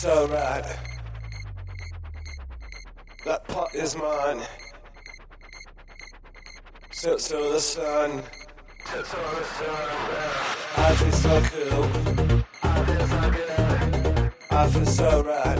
so right. That pot is mine. So, so the sun. So, so the sun. I feel so cool. I feel so good. I feel so right.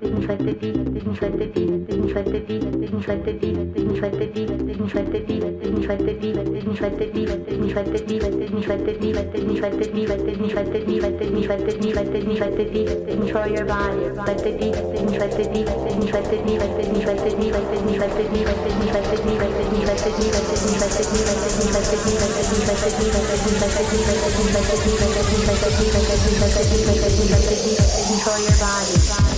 didn't shred the beat, didn't shred the beat, didn't shred the beat, didn't shred the beat. Control your body.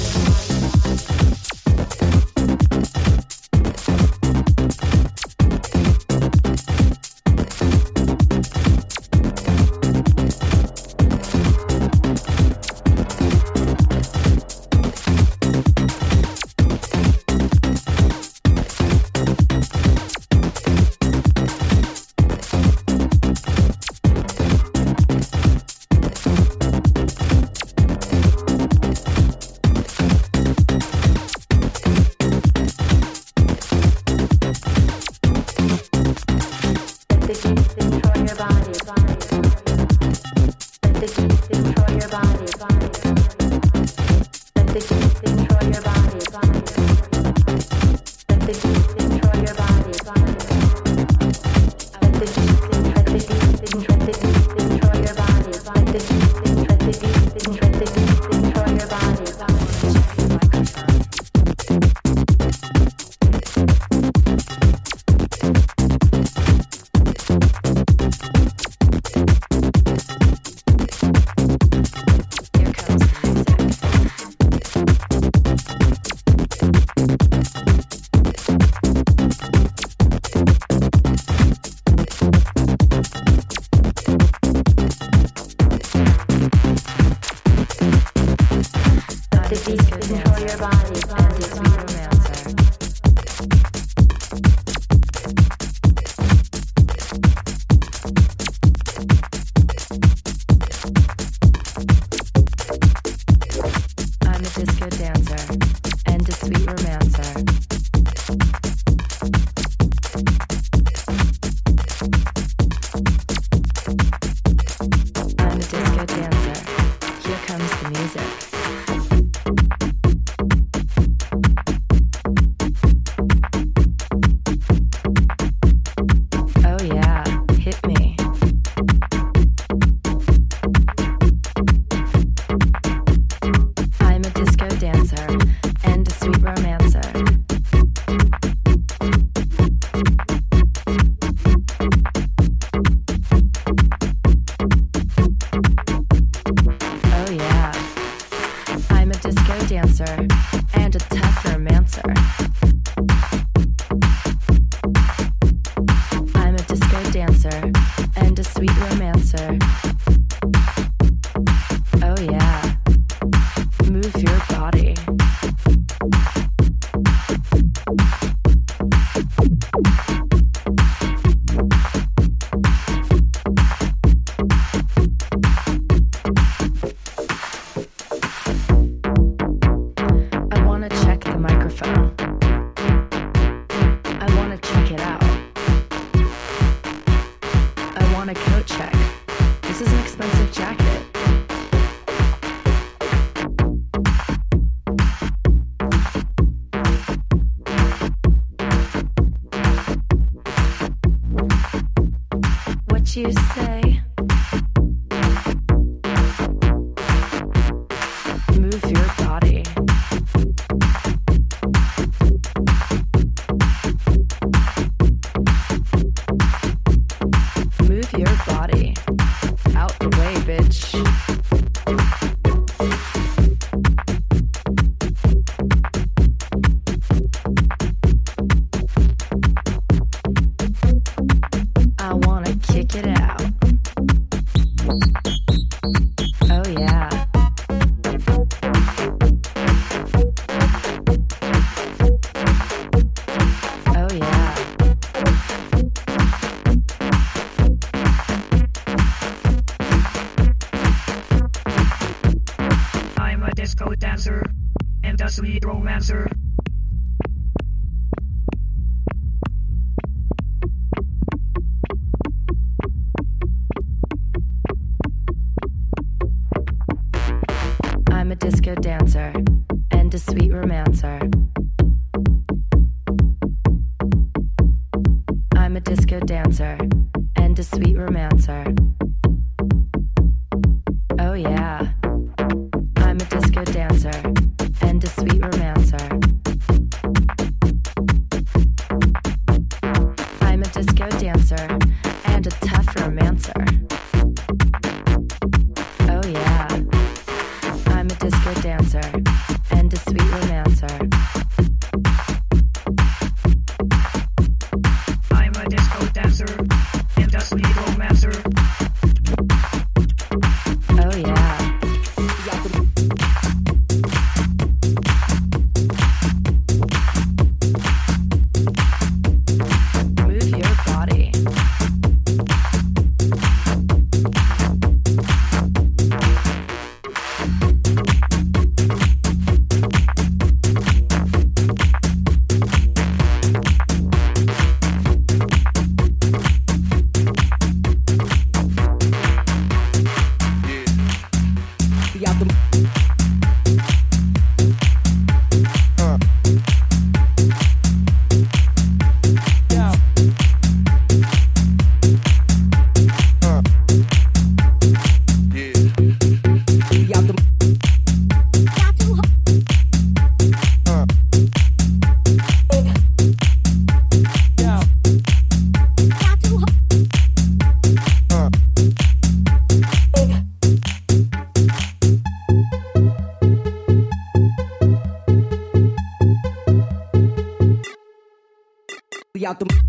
Uh.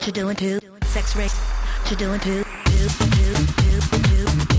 to doing two sex race to doing two two two two two